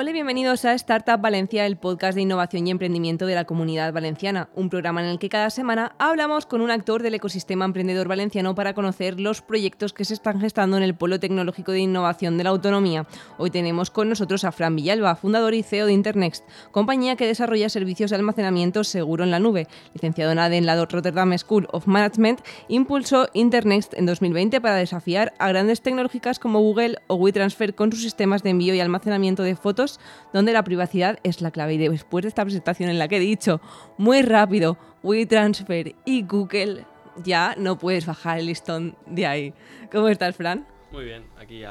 Hola y bienvenidos a Startup Valencia, el podcast de innovación y emprendimiento de la comunidad valenciana, un programa en el que cada semana hablamos con un actor del ecosistema emprendedor valenciano para conocer los proyectos que se están gestando en el Polo Tecnológico de Innovación de la Autonomía. Hoy tenemos con nosotros a Fran Villalba, fundador y CEO de Internext, compañía que desarrolla servicios de almacenamiento seguro en la nube. Licenciado en ADE en la Rotterdam School of Management, impulsó Internext en 2020 para desafiar a grandes tecnológicas como Google o WeTransfer con sus sistemas de envío y almacenamiento de fotos donde la privacidad es la clave. Y después de esta presentación en la que he dicho muy rápido WeTransfer y Google, ya no puedes bajar el listón de ahí. ¿Cómo estás, Fran? Muy bien, aquí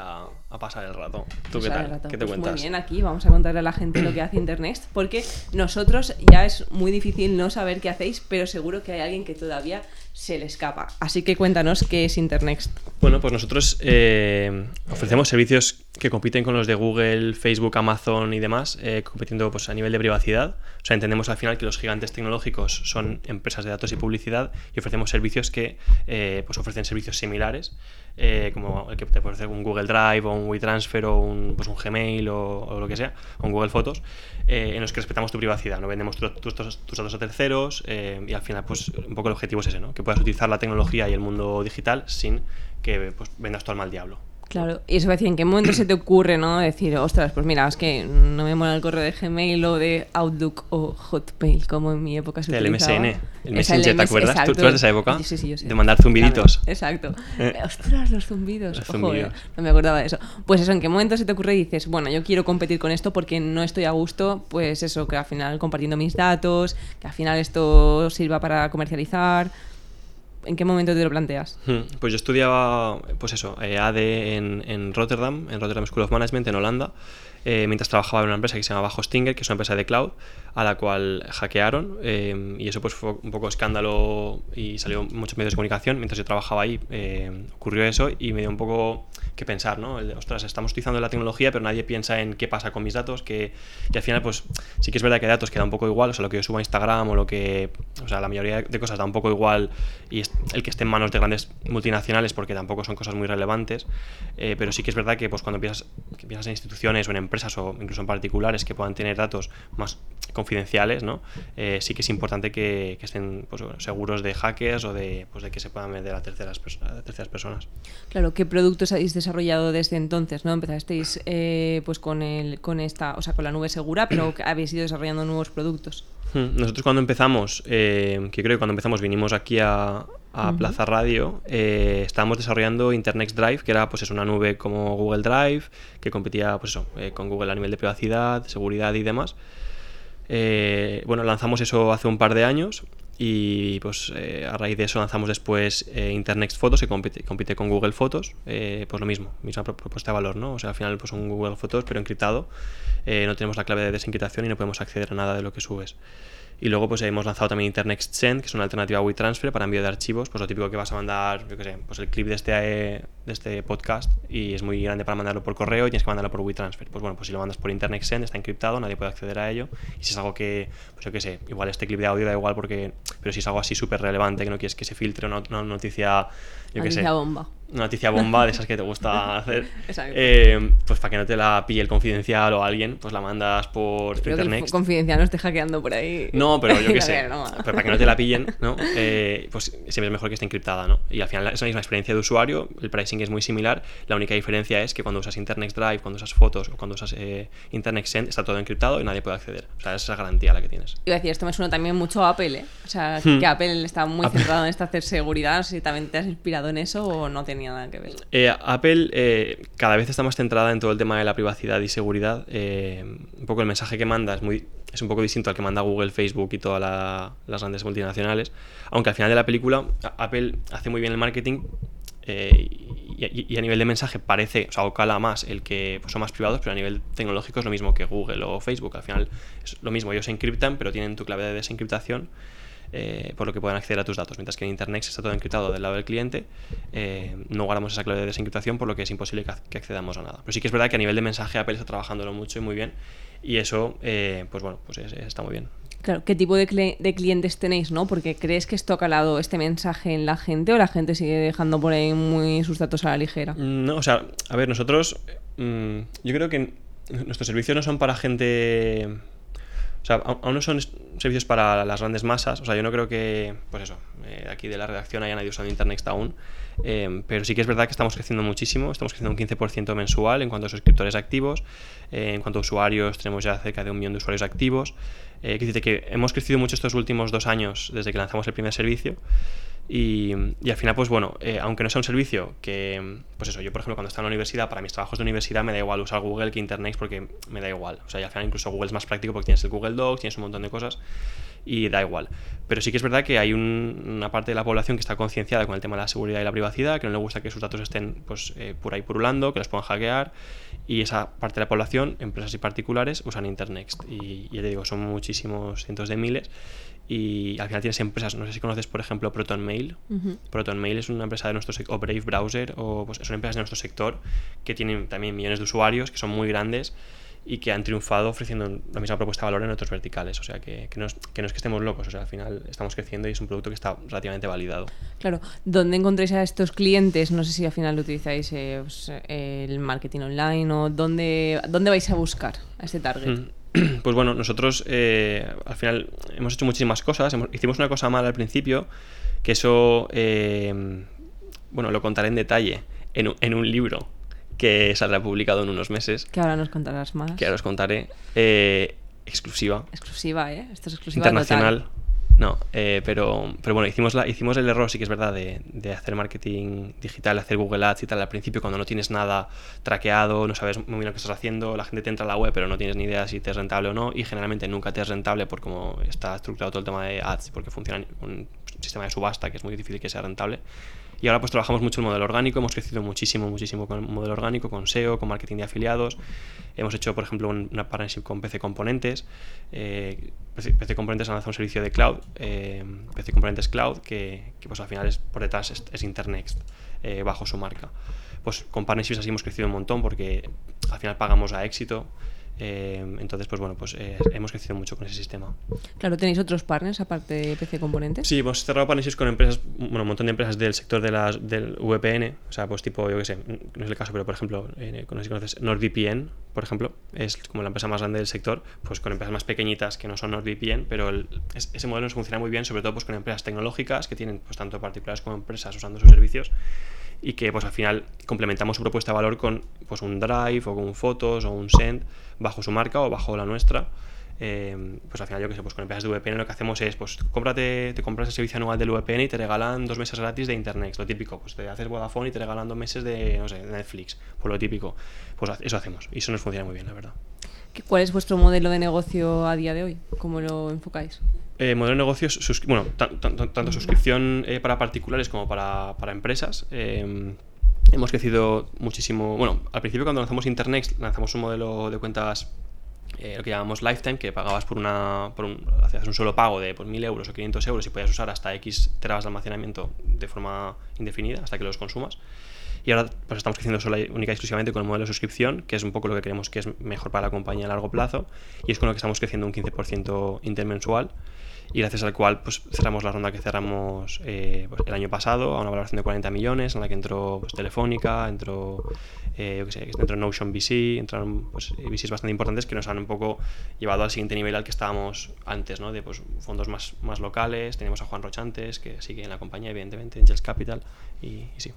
a, pasar el rato. ¿Tú qué tal? ¿Qué te pues cuentas? Muy bien, aquí vamos a contarle a la gente lo que hace Internet, porque nosotros ya es muy difícil no saber qué hacéis, pero seguro que hay alguien que todavía se le escapa. Así que cuéntanos qué es Internext. Bueno, pues nosotros eh, ofrecemos servicios que compiten con los de Google, Facebook, Amazon y demás, eh, compitiendo pues, a nivel de privacidad. O sea, entendemos al final que los gigantes tecnológicos son empresas de datos y publicidad y ofrecemos servicios que eh, pues ofrecen servicios similares, como el que te puede ofrecer un Google Drive o un WeTransfer o un, pues, un Gmail o, lo que sea, o un Google Fotos, en los que respetamos tu privacidad, no vendemos tus datos a terceros y al final pues un poco el objetivo es ese, ¿no? Que puedas utilizar la tecnología y el mundo digital sin que pues, vendas tú al mal diablo. Claro, y eso decir, ¿en qué momento se te ocurre, no? Decir, ostras, pues mira, es que no me mola el correo de Gmail o de Outlook o Hotmail, como en mi época se El utilizaba. MSN, el Messenger, ¿te acuerdas? ¿Tú, eres de esa época? Sí, sí, yo sé. De mandar zumbiditos. exacto. Eh. Ostras, los zumbidos. Los zumbidos. no me acordaba de eso. Pues eso, ¿en qué momento se te ocurre y dices, bueno, yo quiero competir con esto porque no estoy a gusto? Pues eso, que al final compartiendo mis datos, que al final esto sirva para comercializar. ¿En qué momento te lo planteas? Hmm, pues yo estudiaba, pues eso, eh, AD en, en Rotterdam, en Rotterdam School of Management, en Holanda, eh, mientras trabajaba en una empresa que se llamaba Hostinger, que es una empresa de cloud, a la cual hackearon eh, y eso pues fue un poco escándalo y salió muchos medios de comunicación. Mientras yo trabajaba ahí ocurrió eso y me dio un poco que pensar, ¿no? El ostras, estamos utilizando la tecnología, pero nadie piensa en qué pasa con mis datos, que, y al final, pues sí que es verdad que datos queda un poco igual, o sea, lo que yo subo a Instagram o lo que, o sea, la mayoría de cosas da un poco igual y el que esté en manos de grandes multinacionales porque tampoco son cosas muy relevantes, eh, pero sí que es verdad que pues cuando piensas, que piensas en instituciones o en empresas o incluso en particulares que puedan tener datos más confidenciales, ¿no? Eh, sí que es importante que, estén pues, seguros de hackers o de, pues, de que se puedan vender a terceras, a terceras personas. Claro, ¿qué productos habéis desarrollado desde entonces? ¿no? Empezasteis eh, pues con, el, con esta, o sea, con la nube segura, pero habéis ido desarrollando nuevos productos. Hmm, nosotros cuando empezamos, eh, que creo que cuando empezamos vinimos aquí a, Plaza Radio, eh, estábamos desarrollando Internet Drive, que era pues es una nube como Google Drive, que competía pues eso, con Google a nivel de privacidad, seguridad y demás. bueno, lanzamos eso hace un par de años y pues eh, a raíz de eso lanzamos después eh, Internet Photos, que compite, compite con Google Fotos. Eh, pues lo mismo, misma propuesta de valor, ¿no? O sea, al final pues un Google Fotos, pero encriptado. no tenemos la clave de desencriptación y no podemos acceder a nada de lo que subes. Y luego pues hemos lanzado también Internet Send, que es una alternativa a WeTransfer para envío de archivos, pues lo típico que vas a mandar, yo qué sé, pues el clip de este, de este podcast y es muy grande para mandarlo por correo y tienes que mandarlo por WeTransfer. Pues bueno, pues si lo mandas por Internet Send está encriptado, nadie puede acceder a ello y si es algo que, pues yo qué sé, igual este clip de audio da igual porque, pero si es algo así súper relevante que no quieres que se filtre una, una noticia, yo qué sé. bomba una noticia bomba de esas que te gusta hacer, eh, pues para que no te la pille el confidencial o alguien, pues la mandas por internet. el confidencial no esté hackeando por ahí. No, pero yo qué sé. pero para que no te la pillen, ¿no? Eh, pues siempre es mejor que esté encriptada, ¿no? Y al final es la misma experiencia de usuario, el pricing es muy similar. La única diferencia es que cuando usas Internet Drive, cuando usas fotos o cuando usas eh, Internet Send, está todo encriptado y nadie puede acceder. O sea, esa es la garantía la que tienes. Iba a decir, esto me suena también mucho a Apple, ¿eh? O sea, hmm. que Apple está muy centrado en esta hacer seguridad. si también te has inspirado en eso o no Eh, Apple eh, cada vez está más centrada en todo el tema de la privacidad y seguridad. Eh, un poco el mensaje que manda es, muy, es un poco distinto al que manda Google, Facebook y todas las grandes multinacionales. Aunque al final de la película Apple hace muy bien el marketing y, a nivel de mensaje parece, o sea, cala más el que pues, son más privados, pero a nivel tecnológico es lo mismo que Google o Facebook. Al final es lo mismo, ellos se encriptan, pero tienen tu clave de desencriptación eh, por lo que pueden acceder a tus datos. Mientras que en Internet está todo encriptado del lado del cliente, eh, no guardamos esa clave de desencriptación, por lo que es imposible que, accedamos a nada. Pero sí que es verdad que a nivel de mensaje Apple está trabajándolo mucho y muy bien, y eso, eh, pues bueno, pues está muy bien. Claro, ¿qué tipo de, clientes tenéis, no? Porque ¿crees que esto ha calado este mensaje en la gente o la gente sigue dejando por ahí muy sus datos a la ligera? No, o sea, a ver, nosotros, mm, yo creo que nuestros servicios no son para gente... Sea, aún no son servicios para las grandes masas. O sea, yo no creo que, pues eso, eh, aquí de la redacción haya nadie usando Internet aún. Eh, pero sí que es verdad que estamos creciendo muchísimo. Estamos creciendo un 15% mensual en cuanto a suscriptores activos. Eh, en cuanto a usuarios, tenemos ya cerca de un millón de usuarios activos. Eh, que hemos crecido mucho estos últimos dos años desde que lanzamos el primer servicio. Y, al final, pues bueno, eh, aunque no sea un servicio que, pues eso, yo por ejemplo cuando estaba en la universidad, para mis trabajos de universidad me da igual usar Google que Internet porque me da igual. O sea, y al final incluso Google es más práctico porque tienes el Google Docs, tienes un montón de cosas y da igual. Pero sí que es verdad que hay una parte de la población que está concienciada con el tema de la seguridad y la privacidad, que no le gusta que sus datos estén pues, eh, por ahí purulando, que los puedan hackear. Y esa parte de la población, empresas y particulares, usan Internet. Y ya te digo, son muchísimos cientos de miles y al final tienes empresas, no sé si conoces por ejemplo ProtonMail. ProtonMail es una empresa de nuestro sector, o Brave Browser, o pues, son empresas de nuestro sector que tienen también millones de usuarios, que son muy grandes y que han triunfado ofreciendo la misma propuesta de valor en otros verticales. O sea, que, que, no es, que, no es, que estemos locos, o sea, al final estamos creciendo y es un producto que está relativamente validado. Claro, ¿dónde encontráis a estos clientes? No sé si al final utilizáis eh, pues, el marketing online o dónde, dónde vais a buscar a ese target. Mm. Pues bueno, nosotros eh, al final hemos hecho muchísimas cosas. hicimos una cosa mala al principio, que eso, eh, bueno, lo contaré en detalle en, en un libro que saldrá publicado en unos meses. Que ahora nos contarás más. Que ahora os contaré. Eh, exclusiva. Exclusiva, ¿eh? Esto es exclusiva. Internacional. No, eh, pero, pero bueno, hicimos, la, hicimos el error, sí que es verdad, de, de, hacer marketing digital, hacer Google Ads y tal al principio, cuando no tienes nada traqueado, no sabes muy bien lo que estás haciendo, la gente te entra a la web, pero no tienes ni idea si te es rentable o no, y generalmente nunca te es rentable por cómo está estructurado todo el tema de ads, porque funciona un sistema de subasta que es muy difícil que sea rentable. Y ahora pues trabajamos mucho el modelo orgánico, hemos crecido muchísimo, muchísimo con el modelo orgánico, con SEO, con marketing de afiliados. Hemos hecho, por ejemplo, una partnership con PC Componentes. Eh, PC Componentes ha lanzado un servicio de cloud, eh, PC Componentes Cloud, que, pues al final es, por detrás es, Internext, eh, bajo su marca. Pues con partnerships así hemos crecido un montón porque al final pagamos a éxito. Eh, entonces, pues bueno, pues eh, hemos crecido mucho con ese sistema. Claro, ¿tenéis otros partners aparte de PC Componentes? Sí, hemos cerrado partnerships con empresas, bueno, un montón de empresas del sector de las, del VPN, o sea, pues tipo, yo qué sé, no es el caso, pero por ejemplo, eh, no sé si conoces NordVPN, por ejemplo, es como la empresa más grande del sector, pues con empresas más pequeñitas que no son NordVPN, pero ese modelo nos funciona muy bien, sobre todo pues con empresas tecnológicas que tienen pues tanto particulares como empresas usando sus servicios y que pues al final complementamos su propuesta de valor con pues un Drive o con fotos o un Send bajo su marca o bajo la nuestra. Eh, pues al final yo que sé, pues con empresas de VPN lo que hacemos es, pues cómprate, te compras el servicio anual del VPN y te regalan dos meses gratis de internet, lo típico, pues te haces Vodafone y te regalan dos meses de, Netflix, por lo típico, pues eso hacemos y eso nos funciona muy bien, la verdad. ¿Cuál es vuestro modelo de negocio a día de hoy? ¿Cómo lo enfocáis? Eh, modelo de negocio, bueno, tanto suscripción eh, para particulares como para, para empresas. Em, hemos crecido muchísimo. Bueno, al principio cuando lanzamos Internet lanzamos un modelo de cuentas eh, lo que llamamos lifetime, que pagabas por una. Por un, hacías un solo pago de pues, 1000 euros o 500 euros y podías usar hasta X terabas de almacenamiento de forma indefinida hasta que los consumas. Y ahora pues estamos creciendo solo única y exclusivamente con el modelo de suscripción, que es un poco lo que creemos que es mejor para la compañía a largo plazo, y es con lo que estamos creciendo un 15% intermensual y gracias al cual pues, cerramos la ronda que cerramos eh, pues, el año pasado a una valoración de 40 millones en la que entró pues, Telefónica, entró, eh, yo qué sé, entró Notion VC, entraron pues, VCs bastante importantes que nos han un poco llevado al siguiente nivel al que estábamos antes, ¿no? de pues, fondos más, más locales, teníamos a Juan Rochantes que sigue en la compañía evidentemente, Angels Capital y sí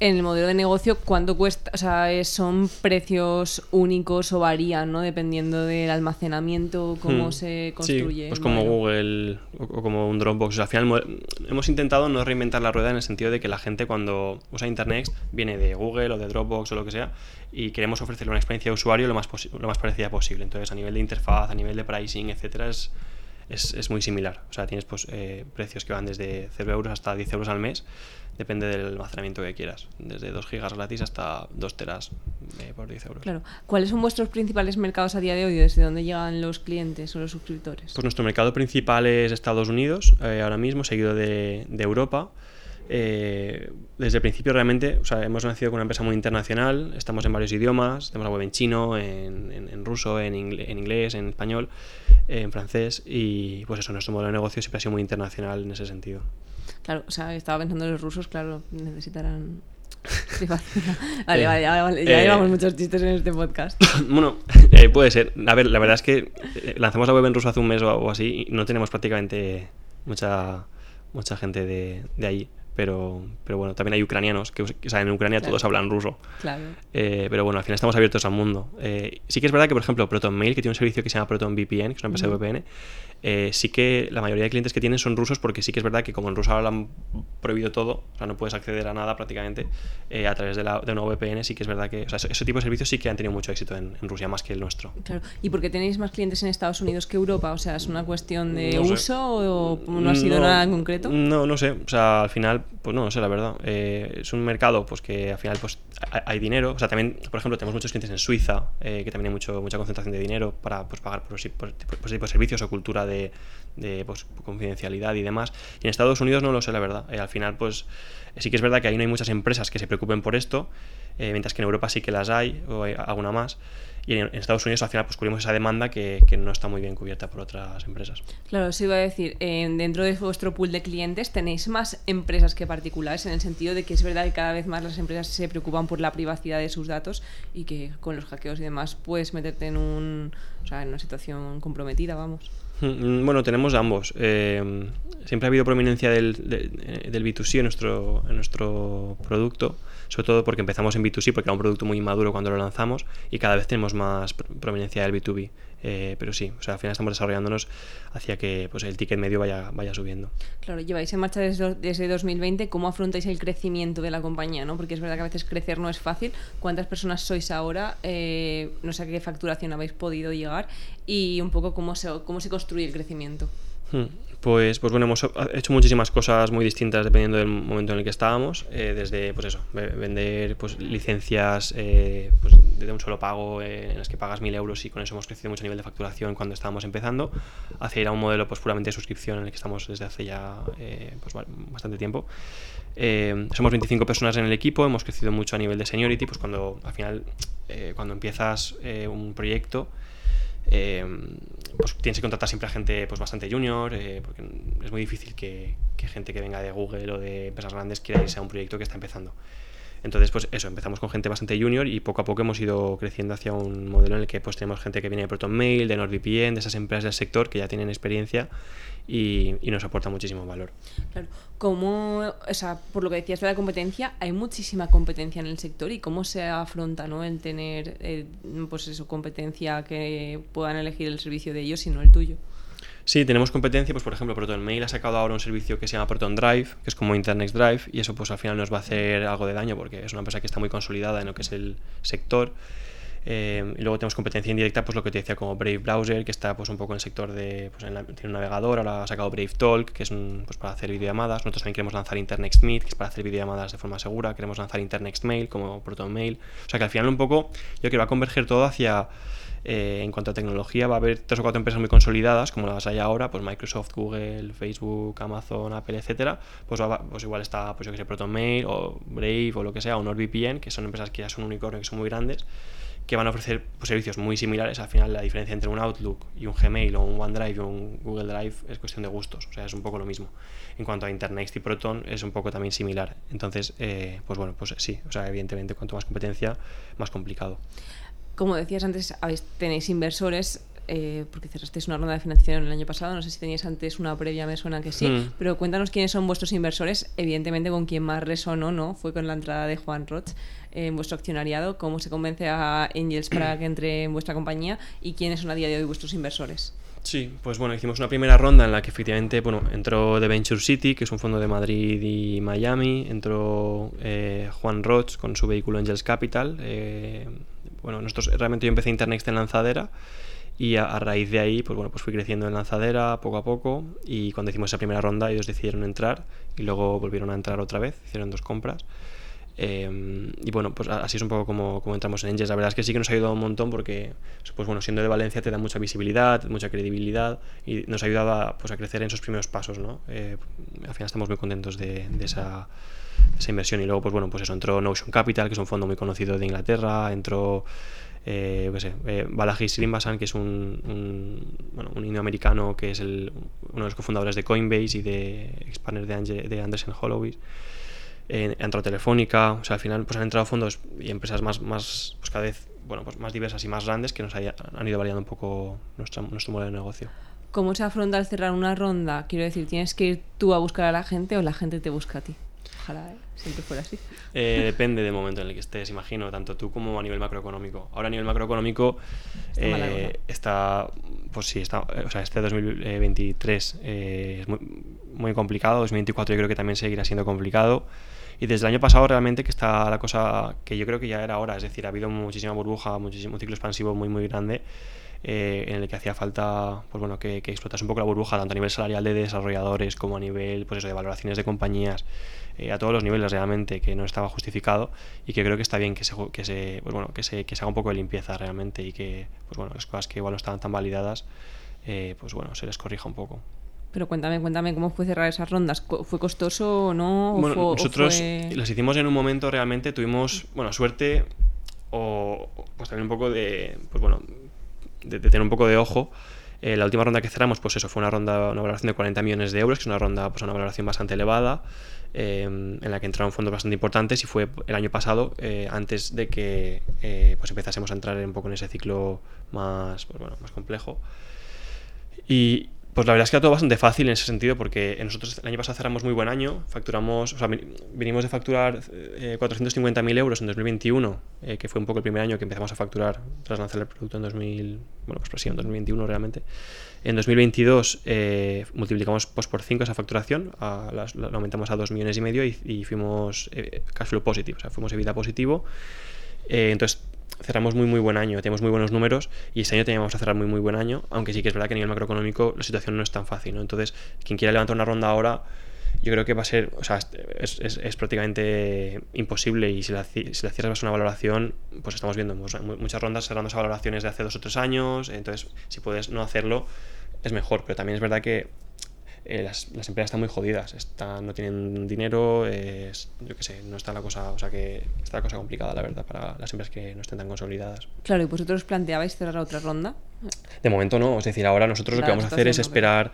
en el modelo de negocio, ¿cuánto cuesta? O sea, ¿son precios únicos o varían, ¿no? Dependiendo del almacenamiento, cómo hmm. se construye. Sí, pues como Google o, como un Dropbox. al final hemos intentado no reinventar la rueda en el sentido de que la gente cuando usa Internet viene de Google o de Dropbox o lo que sea y queremos ofrecerle una experiencia de usuario lo más, lo más parecida posible. Entonces, a nivel de interfaz, a nivel de pricing, etcétera, es, es, muy similar. O sea, tienes pues, eh, precios que van desde 0 euros hasta 10 euros al mes Depende del almacenamiento que quieras, desde 2 gigas gratis hasta 2 teras eh, por 10 euros. Claro. ¿Cuáles son vuestros principales mercados a día de hoy? ¿Desde dónde llegan los clientes o los suscriptores? Pues nuestro mercado principal es Estados Unidos, eh, ahora mismo, seguido de, Europa. Eh, desde el principio realmente, o sea, hemos nacido con una empresa muy internacional, estamos en varios idiomas, tenemos la web en chino, en, ruso, en, en, inglés, en español, en francés y pues eso, nuestro modelo de negocio siempre ha sido muy internacional en ese sentido. Claro, o sea, estaba pensando en los rusos, claro, necesitarán vale, vale, ya, eh, llevamos muchos chistes en este podcast. bueno, eh, puede ser. A ver, la verdad es que lanzamos la web en ruso hace un mes o, así y no tenemos prácticamente mucha mucha gente de, de ahí pero, pero bueno, también hay ucranianos, que, o sea, en Ucrania todos hablan ruso. Claro. Eh, pero bueno, al final estamos abiertos al mundo. Eh, sí que es verdad que, por ejemplo, ProtonMail, que tiene un servicio que se llama ProtonVPN, que es una empresa de VPN, eh, sí que la mayoría de clientes que tienen son rusos porque sí que es verdad que como en Rusia ahora han prohibido todo, o sea, no puedes acceder a nada prácticamente a través de, la, de una VPN, sí que es verdad que, o sea, ese, tipo de servicios sí que han tenido mucho éxito en, Rusia, más que el nuestro. Claro. ¿Y por qué tenéis más clientes en Estados Unidos que Europa? O sea, ¿es una cuestión de uso o no ha sido nada en concreto? No, no sé. O sea, al final, pues no, no sé, la verdad. Eh, es un mercado pues que al final pues hay dinero. O sea, también, por ejemplo, tenemos muchos clientes en Suiza, eh, que también hay mucho, mucha concentración de dinero para pues, pagar por, ese tipo de servicios o cultura de, pues, confidencialidad y demás. Y en Estados Unidos no lo sé, la verdad. Eh, al final, pues sí que es verdad que ahí no hay muchas empresas que se preocupen por esto, mientras que en Europa sí que las hay, o hay alguna más. Y en, Estados Unidos al final pues cubrimos esa demanda que, que, no está muy bien cubierta por otras empresas. Claro, os iba a decir, dentro de vuestro pool de clientes tenéis más empresas que particulares en el sentido de que es verdad que cada vez más las empresas se preocupan por la privacidad de sus datos y que con los hackeos y demás puedes meterte en, un, o sea, en una situación comprometida, vamos. Mm, bueno, tenemos ambos. Eh, siempre ha habido prominencia del, del B2C en nuestro, en nuestro producto sobre todo porque empezamos en B2C, porque era un producto muy inmaduro cuando lo lanzamos y cada vez tenemos más prominencia del B2B. Eh, pero sí, o sea, al final estamos desarrollándonos hacia que pues, el ticket medio vaya, vaya subiendo. Claro, lleváis en marcha desde, desde 2020, ¿cómo afrontáis el crecimiento de la compañía? ¿no? Porque es verdad que a veces crecer no es fácil. ¿Cuántas personas sois ahora? Eh, no sé a qué facturación habéis podido llegar y un poco cómo se, cómo se construye el crecimiento. Hmm. Pues, pues bueno, hemos hecho muchísimas cosas muy distintas dependiendo del momento en el que estábamos. Eh, desde, pues eso, vender pues, licencias eh, pues, de un solo pago eh, en las que pagas mil euros y con eso hemos crecido mucho a nivel de facturación cuando estábamos empezando, hacia ir a un modelo pues, puramente de suscripción en el que estamos desde hace ya pues, bastante tiempo. somos 25 personas en el equipo, hemos crecido mucho a nivel de seniority, pues cuando al final, cuando empiezas un proyecto, eh, pues tienes que contratar siempre a gente pues bastante junior, eh, porque es muy difícil que, gente que venga de Google o de empresas grandes quiera irse a un proyecto que está empezando. Entonces, pues eso, empezamos con gente bastante junior y poco a poco hemos ido creciendo hacia un modelo en el que pues tenemos gente que viene de ProtonMail, de NordVPN, de esas empresas del sector que ya tienen experiencia y, nos aporta muchísimo valor. Claro, como, o sea, por lo que decías de la competencia, hay muchísima competencia en el sector y cómo se afronta ¿no? el tener eh, pues eso, competencia que puedan elegir el servicio de ellos y no el tuyo. Sí, tenemos competencia, pues por ejemplo, ProtonMail ha sacado ahora un servicio que se llama Proton Drive, que es como Internet Drive, y eso pues al final nos va a hacer algo de daño porque es una empresa que está muy consolidada en lo que es el sector. Eh, y luego tenemos competencia indirecta, pues lo que te decía como Brave Browser, que está pues un poco en el sector de, pues tiene un navegador, ahora ha sacado Brave Talk, que es pues, para hacer videollamadas. Nosotros también queremos lanzar Internext Meet, que es para hacer videollamadas de forma segura. Queremos lanzar Internext Mail como ProtonMail. O sea que al final un poco yo creo que va a converger todo hacia... Eh, en cuanto a tecnología, va a haber tres o cuatro empresas muy consolidadas, como las hay ahora, pues Microsoft, Google, Facebook, Amazon, Apple, etcétera. Pues, pues igual está, pues yo que sé, ProtonMail o Brave o lo que sea, o NordVPN, que son empresas que ya son unicornio, que son muy grandes que van a ofrecer pues, servicios muy similares. Al final, la diferencia entre un Outlook y un Gmail o un OneDrive y un Google Drive es cuestión de gustos, o sea, es un poco lo mismo. En cuanto a Internet y Proton, es un poco también similar. Entonces, eh, pues bueno, pues sí, o sea, evidentemente, cuanto más competencia, más complicado. Como decías antes, tenéis inversores eh, porque cerrasteis una ronda de financiación el año pasado, no sé si teníais antes una previa, me suena que sí, hmm. pero cuéntanos quiénes son vuestros inversores, evidentemente con quien más resonó, ¿no? Fue con la entrada de Juan Roch en vuestro accionariado, cómo se convence a Angels para que entre en vuestra compañía y quiénes son a día de hoy vuestros inversores. Sí, pues bueno, hicimos una primera ronda en la que efectivamente, bueno, entró The Venture City, que es un fondo de Madrid y Miami, entró eh, Juan Roch con su vehículo Angels Capital, eh, bueno, nosotros realmente yo empecé Internext en lanzadera y a, raíz de ahí, pues bueno, pues fui creciendo en lanzadera poco a poco y cuando hicimos esa primera ronda ellos decidieron entrar y luego volvieron a entrar otra vez, hicieron dos compras. Em, y bueno, pues así es un poco como, como entramos en Angels. La verdad es que sí que nos ha ayudado un montón porque, pues bueno, siendo de Valencia te da mucha visibilidad, mucha credibilidad y nos ha ayudado a, pues, a crecer en esos primeros pasos, ¿no? Eh, al final estamos muy contentos de esa esa inversión. Y luego, pues bueno, pues eso, entró Notion Capital, que es un fondo muy conocido de Inglaterra, entró eh, eh, Balaji Srimbasan, que es un, un, bueno, un indoamericano que es el, uno de los cofundadores de Coinbase y de expander de, Ange, de Anderson Holloway. Eh, entró Telefónica, o sea, al final pues han entrado fondos y empresas más, más pues cada vez bueno, pues más diversas y más grandes que nos haya, han ido variando un poco nuestra, nuestro modelo de negocio. ¿Cómo se afronta al cerrar una ronda? Quiero decir, ¿tienes que ir tú a buscar a la gente o la gente te busca a ti? Ojalá ¿eh? siempre fuera así. Eh, depende del momento en el que estés, imagino, tanto tú como a nivel macroeconómico. Ahora a nivel macroeconómico está, eh, está pues sí, está, o sea, este 2023 eh, es muy, muy complicado, 2024 yo creo que también seguirá siendo complicado. Y desde el año pasado realmente que está la cosa que yo creo que ya era hora, es decir, ha habido muchísima burbuja, muchísimo ciclo expansivo muy muy grande eh, en el que hacía falta pues bueno, que, que explotase un poco la burbuja, tanto a nivel salarial de desarrolladores como a nivel pues eso, de valoraciones de compañías, eh, a todos los niveles realmente, que no estaba justificado y que creo que está bien que se, que se, pues bueno, que se, que se haga un poco de limpieza realmente y que pues bueno, las cosas que igual no estaban tan validadas, eh, pues bueno, se les corrija un poco. Pero cuéntame, cuéntame cómo fue cerrar esas rondas. ¿Fue costoso o no? Bueno, fue, nosotros fue... las hicimos en un momento realmente, tuvimos, bueno, suerte o pues también un poco de, pues bueno, de, tener un poco de ojo. Eh, la última ronda que cerramos, pues eso, fue una ronda, una valoración de 40 millones de euros, que es una ronda, pues una valoración bastante elevada, eh, en la que entraron fondos bastante importantes y fue el año pasado, eh, antes de que pues empezásemos a entrar un poco en ese ciclo más, pues bueno, más complejo. Y, pues la verdad es que era todo bastante fácil en ese sentido, porque nosotros el año pasado cerramos muy buen año, facturamos, o sea, vinimos de facturar eh, 450.000 euros en 2021, eh, que fue un poco el primer año que empezamos a facturar tras lanzar el producto en 2000, bueno, pues sí, en 2021 realmente. En 2022 eh, multiplicamos pues, por 5 esa facturación, la, aumentamos a 2 millones y medio y, fuimos eh, cash flow positivo, o sea, fuimos EBITDA positivo. Entonces cerramos muy muy buen año, tenemos muy buenos números y este año teníamos que cerrar muy muy buen año, aunque sí que es verdad que a nivel macroeconómico la situación no es tan fácil, ¿no? Entonces, quien quiera levantar una ronda ahora, yo creo que va a ser, o sea, es, es, es prácticamente imposible y si la, si la cierras una valoración, pues estamos viendo muchas rondas cerrando esas valoraciones de hace dos o tres años, entonces si puedes no hacerlo, es mejor, pero también es verdad que eh, las, las, empresas están muy jodidas, están, no tienen dinero, es, yo qué sé, no está la cosa, o sea que está la cosa complicada, la verdad, para las empresas que no estén tan consolidadas. Claro, ¿y vosotros planteabais cerrar otra ronda? De momento no, es decir, ahora nosotros claro, lo que vamos a hacer es esperar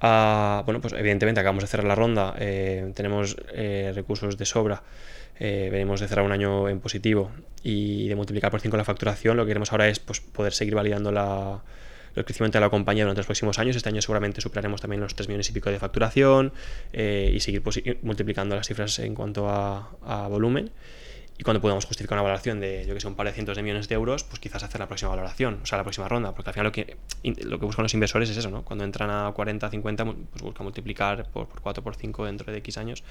a, bueno, pues evidentemente acabamos de cerrar la ronda, eh, tenemos eh, recursos de sobra, eh, venimos de cerrar un año en positivo y de multiplicar por 5 la facturación, lo que queremos ahora es pues, poder seguir validando la el crecimiento de la compañía durante los próximos años. Este año seguramente superaremos también los 3 millones y pico de facturación eh, y seguir pues, multiplicando las cifras en cuanto a, a, volumen. Y cuando podamos justificar una valoración de, yo que sé, un par de cientos de millones de euros, pues quizás hacer la próxima valoración, o sea, la próxima ronda, porque al final lo que, lo que buscan los inversores es eso, ¿no? Cuando entran a 40, 50, pues buscan multiplicar por, por 4, por 5 dentro de X años,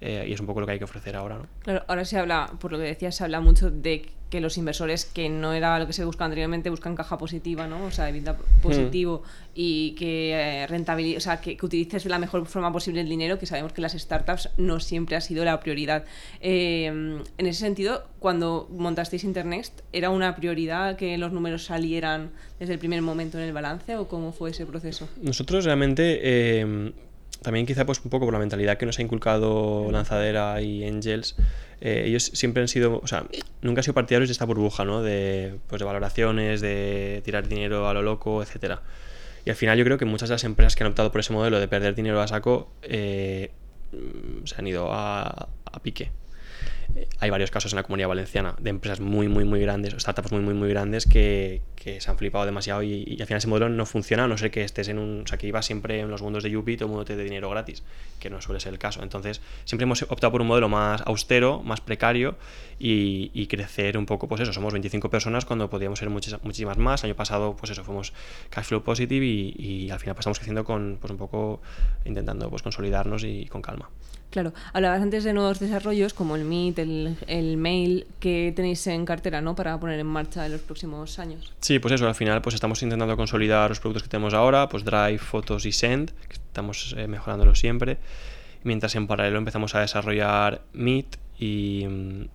eh, y es un poco lo que hay que ofrecer ahora, ¿no? Claro, ahora se habla, por lo que decías, se habla mucho de que los inversores, que no era lo que se buscaba anteriormente, buscan caja positiva, ¿no? O sea, EBITDA positivo mm. Y que eh, rentabilidad, o sea, que, utilices de la mejor forma posible el dinero, que sabemos que las startups no siempre ha sido la prioridad. Eh, en ese sentido, cuando montasteis Internext, ¿era una prioridad que los números salieran desde el primer momento en el balance o cómo fue ese proceso? Nosotros realmente... Eh también quizá pues un poco por la mentalidad que nos ha inculcado Lanzadera y Angels, eh, ellos siempre han sido, o sea, nunca han sido partidarios de esta burbuja, ¿no? De, pues de valoraciones, de tirar dinero a lo loco, etcétera. Y al final yo creo que muchas de las empresas que han optado por ese modelo de perder dinero a saco eh, se han ido a, a pique hay varios casos en la comunidad valenciana de empresas muy, muy, muy grandes, startups muy, muy, muy grandes que, que se han flipado demasiado y, y, al final ese modelo no funciona, no ser que estés en un. O sea, que ibas siempre en los mundos de Yupi todo el mundo te dé dinero gratis, que no suele ser el caso. Entonces, siempre hemos optado por un modelo más austero, más precario y, crecer un poco, pues eso, somos 25 personas cuando podíamos ser muchas, muchísimas más. El año pasado, pues eso, fuimos cash flow positive y, y al final pasamos creciendo con, pues un poco intentando pues consolidarnos y con calma. Claro, hablabas antes de nuevos desarrollos como el Meet, el, el, Mail, que tenéis en cartera, ¿no? Para poner en marcha en los próximos años. Sí, pues eso, al final pues estamos intentando consolidar los productos que tenemos ahora, pues Drive, Fotos y Send, que estamos eh, mejorándolos siempre, mientras en paralelo empezamos a desarrollar Meet y,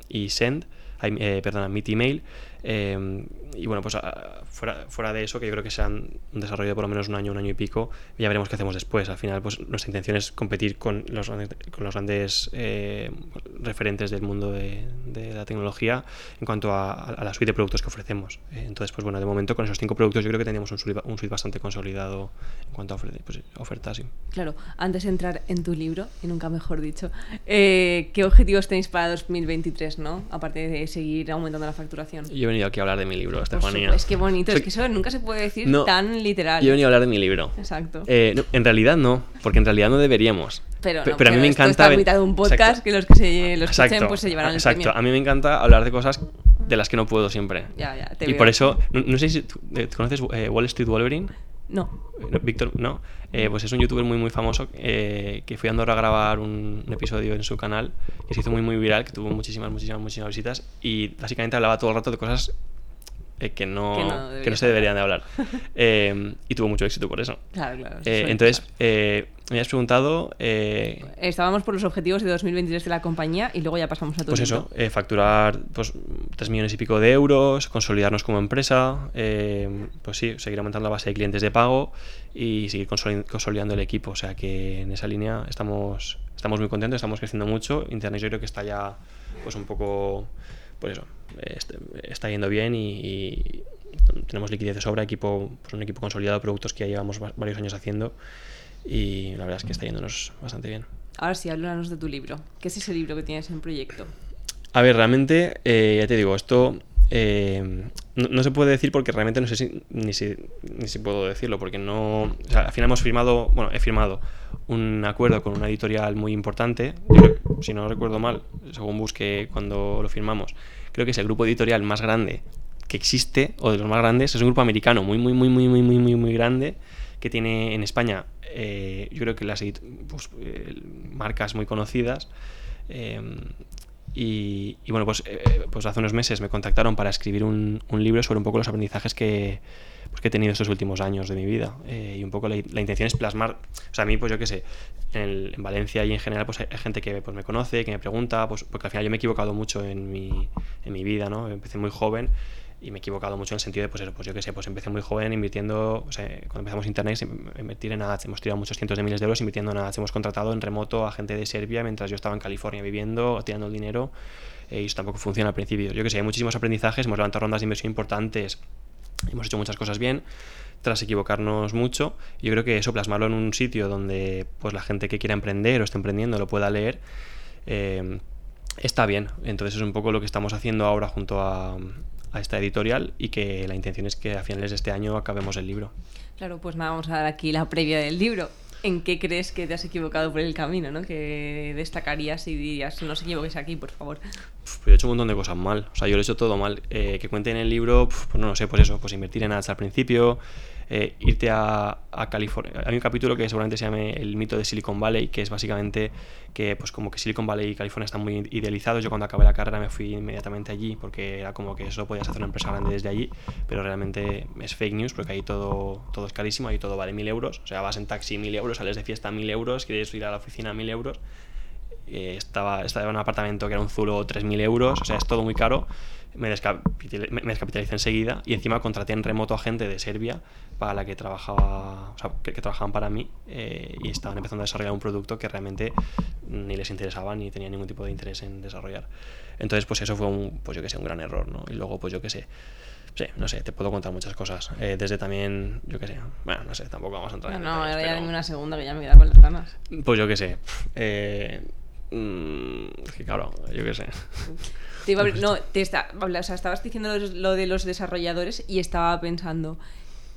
y Send, eh, perdona, Meet Email. Eh, y bueno, pues fuera, fuera de eso, que yo creo que se han desarrollado por lo menos un año, un año y pico, ya veremos qué hacemos después. Al final, pues nuestra intención es competir con los, con los grandes eh, referentes del mundo de, la tecnología en cuanto a, la suite de productos que ofrecemos. Eh, entonces, pues bueno, de momento con esos cinco productos yo creo que teníamos un suite, un suite bastante consolidado en cuanto a pues, ofertas. Claro, antes de entrar en tu libro, y nunca mejor dicho, eh, ¿qué objetivos tenéis para 2023, no? Aparte de seguir aumentando la facturación. Yo he venido aquí a hablar de mi libro, Estefanía. Es que bonito, es que eso nunca se puede decir tan literal. Yo he venido a hablar de mi libro. Exacto. Eh, en realidad no, porque en realidad no deberíamos. Pero, pero, a mí me encanta. Está mitad de un podcast que los que se los escuchen pues se llevarán el Exacto. A mí me encanta hablar de cosas de las que no puedo siempre. Ya, ya, te y por eso, no, sé si eh, conoces eh, Wall Street Wolverine. No. Víctor, no. pues es un youtuber muy muy famoso que fui a Andorra a grabar un, episodio en su canal y se hizo muy muy viral, que tuvo muchísimas, muchísimas, muchísimas visitas y básicamente hablaba todo el rato de cosas eh, que, no, que, no, se deberían de hablar. Eh, y tuvo mucho éxito por eso. Claro, claro. Eh, entonces, me habías preguntado... Estábamos por los objetivos de 2023 de la compañía y luego ya pasamos a todo Pues eso, facturar pues, 3 millones y pico de euros, consolidarnos como empresa, pues sí, seguir aumentando la base de clientes de pago y seguir consolidando el equipo. O sea que en esa línea estamos, estamos muy contentos, estamos creciendo mucho. Internet yo creo que está ya pues un poco pues eso, está yendo bien y, tenemos liquidez de sobra, equipo, pues un equipo consolidado, productos que ya llevamos varios años haciendo y la verdad es que está yéndonos bastante bien. Ahora sí, háblanos de tu libro. ¿Qué es ese libro que tienes en proyecto? A ver, realmente, eh, ya te digo, esto eh, no, se puede decir porque realmente no sé si ni, si ni si puedo decirlo, porque no. O sea, al final hemos firmado, bueno, he firmado un acuerdo con una editorial muy importante. si no recuerdo mal, según busqué cuando lo firmamos, creo que es el grupo editorial más grande que existe, o de los más grandes, es un grupo americano muy, muy, muy, muy, muy, muy, muy, muy grande, que tiene en España, eh, yo creo que las pues, eh, marcas muy conocidas. Y, bueno, pues, eh, pues hace unos meses me contactaron para escribir un, un libro sobre un poco los aprendizajes que, pues, que he tenido estos últimos años de mi vida. Eh, y un poco la, intención es plasmar, o sea, a mí, pues yo qué sé, en, en, Valencia y en general, pues hay, gente que pues, me conoce, que me pregunta, pues porque al final yo me he equivocado mucho en mi, en mi vida, ¿no? Empecé muy joven y me he equivocado mucho en el sentido de, pues eso, pues yo qué sé, pues empecé muy joven invirtiendo, o sea, cuando empezamos internet, invertir en ads, hemos tirado muchos cientos de miles de euros invirtiendo en ads, hemos contratado en remoto a gente de Serbia mientras yo estaba en California viviendo, tirando el dinero, eh, y eso tampoco funciona al principio. Yo que sé, hay muchísimos aprendizajes, hemos levantado rondas de inversión importantes, hemos hecho muchas cosas bien, tras equivocarnos mucho, yo creo que eso, plasmarlo en un sitio donde pues la gente que quiera emprender o esté emprendiendo lo pueda leer, eh, está bien. Entonces es un poco lo que estamos haciendo ahora junto a, a esta editorial y que la intención es que a finales de este año acabemos el libro. Claro, pues nada, vamos a dar aquí la previa del libro. ¿En qué crees que te has equivocado por el camino? ¿no? Que destacarías y dirías, no se equivoques aquí, por favor. Pues yo he hecho un montón de cosas mal. O sea, yo lo he hecho todo mal. Eh, que cuente en el libro, pues no lo sé, pues eso, pues invertir en ads al principio, eh, irte a, California. Hay un capítulo que seguramente se llame El mito de Silicon Valley, que es básicamente que pues como que Silicon Valley y California están muy idealizados. Yo cuando acabé la carrera me fui inmediatamente allí porque era como que eso podías hacer una empresa grande desde allí, pero realmente es fake news porque ahí todo, todo es carísimo, ahí todo vale mil euros. O sea, vas en taxi mil euros, sales de fiesta mil euros, quieres ir a la oficina mil euros. Eh, estaba, estaba en un apartamento que era un zulo 3.000 euros, o sea, es todo muy caro me, descapitalicé enseguida y encima contraté en remoto a gente de Serbia para la que trabajaba, o sea, que, trabajaban para mí eh, y estaban empezando a desarrollar un producto que realmente ni les interesaba ni tenía ningún tipo de interés en desarrollar. Entonces, pues eso fue un, pues yo que sé, un gran error, ¿no? Y luego, pues yo que sé, sí, no sé, te puedo contar muchas cosas. Eh, desde también, yo que sé, bueno, no sé, tampoco vamos a entrar no, en No, ya una segunda que ya me queda con las ganas. Pues yo que sé, eh, mm, que claro, yo que sé. no, te está, o sea, estabas diciendo lo de los desarrolladores y estaba pensando,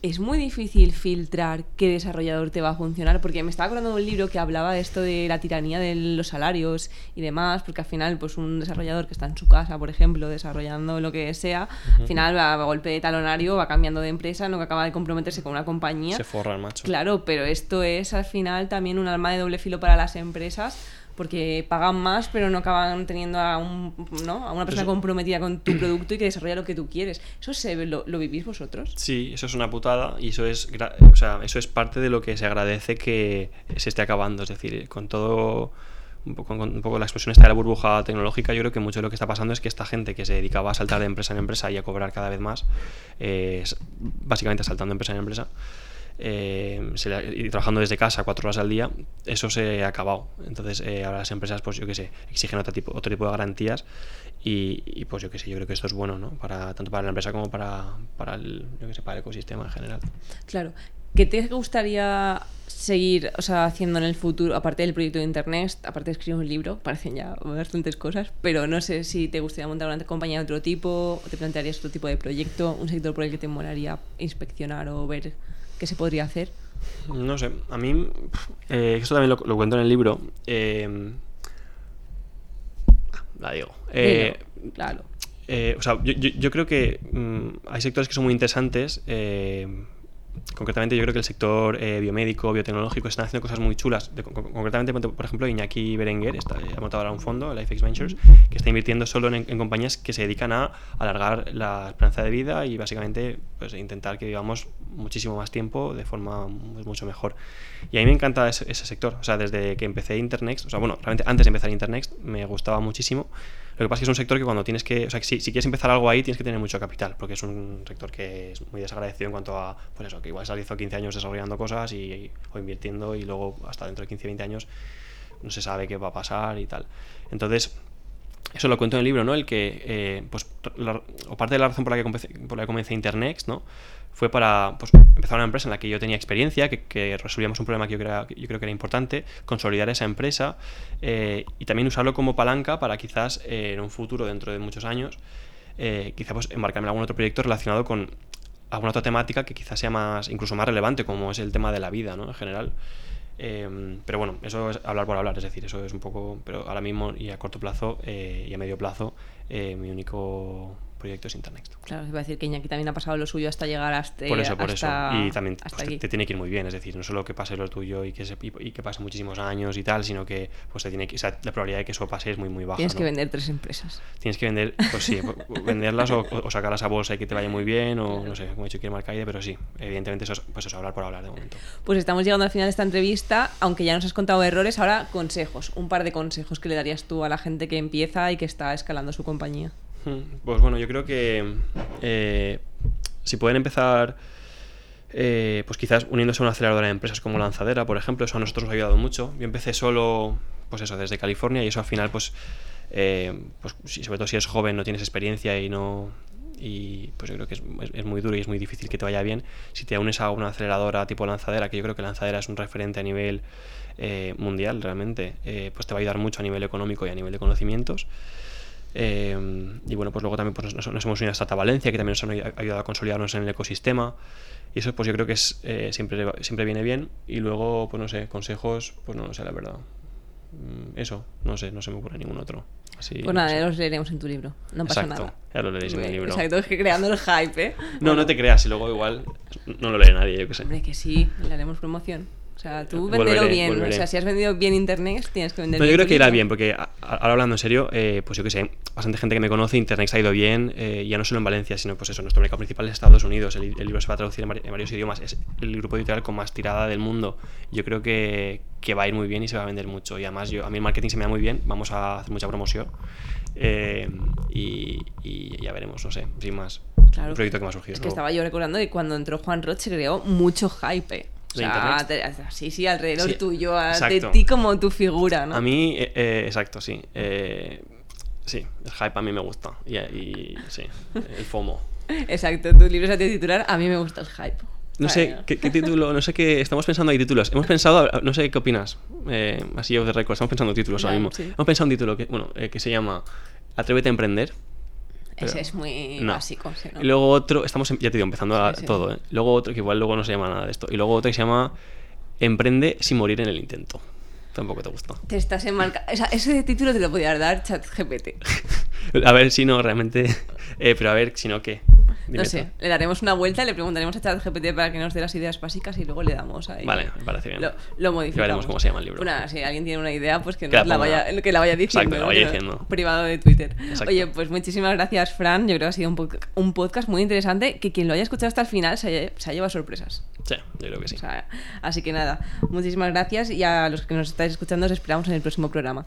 es muy difícil filtrar qué desarrollador te va a funcionar, porque me estaba acordando de un libro que hablaba de esto de la tiranía de los salarios y demás, porque al final, pues un desarrollador que está en su casa, por ejemplo, desarrollando lo que sea, al final va a golpe de talonario, va cambiando de empresa, no acaba de comprometerse con una compañía. Se forra el macho. Claro, pero esto es al final también un arma de doble filo para las empresas porque pagan más, pero no acaban teniendo a, un, ¿no? a una persona comprometida con tu producto y que desarrolla lo que tú quieres. ¿Eso se, lo, lo, vivís vosotros? Sí, eso es una putada y eso es, o sea, eso es parte de lo que se agradece que se esté acabando. Es decir, con todo un poco, un poco la explosión esta de la burbuja tecnológica, yo creo que mucho de lo que está pasando es que esta gente que se dedicaba a saltar de empresa en empresa y a cobrar cada vez más, eh, básicamente saltando de empresa en empresa, eh, trabajando desde casa cuatro horas al día, eso se ha acabado. Entonces, eh, ahora las empresas, pues yo qué sé, exigen otro tipo, otro tipo de garantías y, pues yo qué sé, yo creo que esto es bueno, ¿no? Para, tanto para la empresa como para, para, el, yo qué sé, para el ecosistema en general. Claro. ¿Qué te gustaría seguir o sea, haciendo en el futuro, aparte del proyecto de Internet, aparte de escribir un libro, parecen ya bastantes cosas, pero no sé si te gustaría montar una compañía de otro tipo, o te plantearías otro tipo de proyecto, un sector por el que te molaría inspeccionar o ver qué se podría hacer. No sé, a mí, eh, esto también lo, cuento en el libro, eh, la digo. Eh, claro. o sea, yo, yo, creo que mm, hay sectores que son muy interesantes concretamente yo creo que el sector eh, biomédico, biotecnológico están haciendo cosas muy chulas. concretamente, por ejemplo, Iñaki Berenguer está, ha montado ahora un fondo, LifeX Ventures, que está invirtiendo solo en, compañías que se dedican a alargar la esperanza de vida y básicamente pues, intentar que vivamos muchísimo más tiempo de forma mucho mejor. Y a mí me encanta ese, sector. O sea, desde que empecé Internext, o sea, bueno, realmente antes de empezar Internext me gustaba muchísimo. Lo que pasa es que es un sector que cuando tienes que, o sea, si, quieres empezar algo ahí tienes que tener mucho capital, porque es un sector que es muy desagradecido en cuanto a, pues eso, que igual se hizo 15 años desarrollando cosas y, o invirtiendo y luego hasta dentro de 15, 20 años no se sabe qué va a pasar y tal. Entonces, eso lo cuento en el libro, ¿no? El que, eh, pues, o parte de la razón por la que comencé, por la que comencé Internext, ¿no? Fue para pues, empezar una empresa en la que yo tenía experiencia, que, resolvíamos un problema que yo, creo, que era importante, consolidar esa empresa eh, y también usarlo como palanca para quizás eh, en un futuro, dentro de muchos años, quizás pues, embarcarme en algún otro proyecto relacionado con alguna otra temática que quizás sea más, incluso más relevante, como es el tema de la vida, ¿no? En general. Em, pero bueno, eso es hablar por hablar, es decir, eso es un poco, pero ahora mismo y a corto plazo eh, y a medio plazo, eh, mi único proyectos Internext. Claro, iba a decir que Iñaki también ha pasado lo suyo hasta llegar hasta Por eso, por eso. Y también pues, te, tiene que ir muy bien, es decir, no solo que pase lo tuyo y que, se, y, que pase muchísimos años y tal, sino que pues te tiene que, la probabilidad de que eso pase es muy, muy baja. Tienes que vender tres empresas. Tienes que vender, pues sí, venderlas o, sacarlas a bolsa y que te vaya muy bien, o no sé, como he dicho, quiero marcar pero sí, evidentemente eso es, pues eso, hablar por hablar de momento. Pues estamos llegando al final de esta entrevista, aunque ya nos has contado errores, ahora consejos, un par de consejos que le darías tú a la gente que empieza y que está escalando su compañía. Pues bueno, yo creo que eh, si pueden empezar, eh, pues quizás uniéndose a una aceleradora de empresas como Lanzadera, por ejemplo, eso a nosotros nos ha ayudado mucho. Yo empecé solo, pues eso, desde California y eso al final, pues, eh, pues sobre todo si eres joven, no tienes experiencia y no... Y pues yo creo que es, muy duro y es muy difícil que te vaya bien. Si te unes a una aceleradora tipo Lanzadera, que yo creo que Lanzadera es un referente a nivel mundial realmente, pues te va a ayudar mucho a nivel económico y a nivel de conocimientos. Em, y bueno, pues luego también pues, nos, hemos unido a Startup Valencia, que también nos ha ayudado a consolidarnos en el ecosistema. Y eso pues yo creo que es, eh, siempre, siempre viene bien. Y luego, pues no sé, consejos, pues no, lo sé, la verdad. Mm, eso, no sé, no se me ocurre ningún otro. Así, pues nada, los leeremos en tu libro, no pasa nada. Ya lo leeréis en mi libro. Exacto, es que creando el hype, ¿eh? No, no te creas, y luego igual no lo lee nadie, yo qué sé. Hombre, que sí, le haremos promoción. O sea, tú venderlo bien. O sea, si has vendido bien Internet, tienes que vender no, Yo creo que irá bien, porque ahora hablando en serio, eh, pues yo que sé, bastante gente que me conoce, Internet ha ido bien, eh, ya no solo en Valencia, sino pues eso, nuestro mercado principal es Estados Unidos. El, libro se va a traducir en, varios idiomas. Es el grupo editorial con más tirada del mundo. Yo creo que, que, va a ir muy bien y se va a vender mucho. Y además, yo, a mí el marketing se me da muy bien, vamos a hacer mucha promoción. Eh, y, ya veremos, no sé, sin más. Claro. Un proyecto que me ha surgido. Es que estaba yo recordando que cuando entró Juan Roche se creó mucho hype sí, sí, alrededor tuyo, de ti como tu figura, ¿no? A mí, eh, eh, exacto, sí. Eh, sí, el hype a mí me gusta. Y, sí, el FOMO. Exacto, tu libro es a titular, a mí me gusta el hype. No sé, ¿qué, título? No sé qué. Estamos pensando ahí títulos. Hemos pensado, no sé qué opinas. así yo de récord, estamos pensando títulos ahora mismo. Hemos pensado un título que, bueno, que se llama Atrévete a emprender. Ese es muy básico. Y luego otro, estamos, ya te digo, empezando a todo. ¿eh? Luego otro, que igual luego no se llama nada de esto. Y luego otro que se llama Emprende sin morir en el intento. Tampoco te gusta. Te estás enmarcando. O sea, ese título te lo podía dar ChatGPT. a ver si no, realmente. Eh, pero a ver si no, ¿qué? No sé, le daremos una vuelta, le preguntaremos a ChatGPT para que nos dé las ideas básicas y luego le damos ahí. Vale, me parece bien. Lo, lo modificamos. veremos cómo se llama el libro. Bueno, si alguien tiene una idea, pues que, nos la, vaya, que la vaya diciendo. Exacto, la vaya diciendo. Privado de Twitter. Oye, pues muchísimas gracias, Fran. Yo creo que ha sido un, un, podcast muy interesante que quien lo haya escuchado hasta el final se, se ha llevado sorpresas. Sí, yo creo que sí. así que nada, muchísimas gracias y a los que nos estáis escuchando os esperamos en el próximo programa.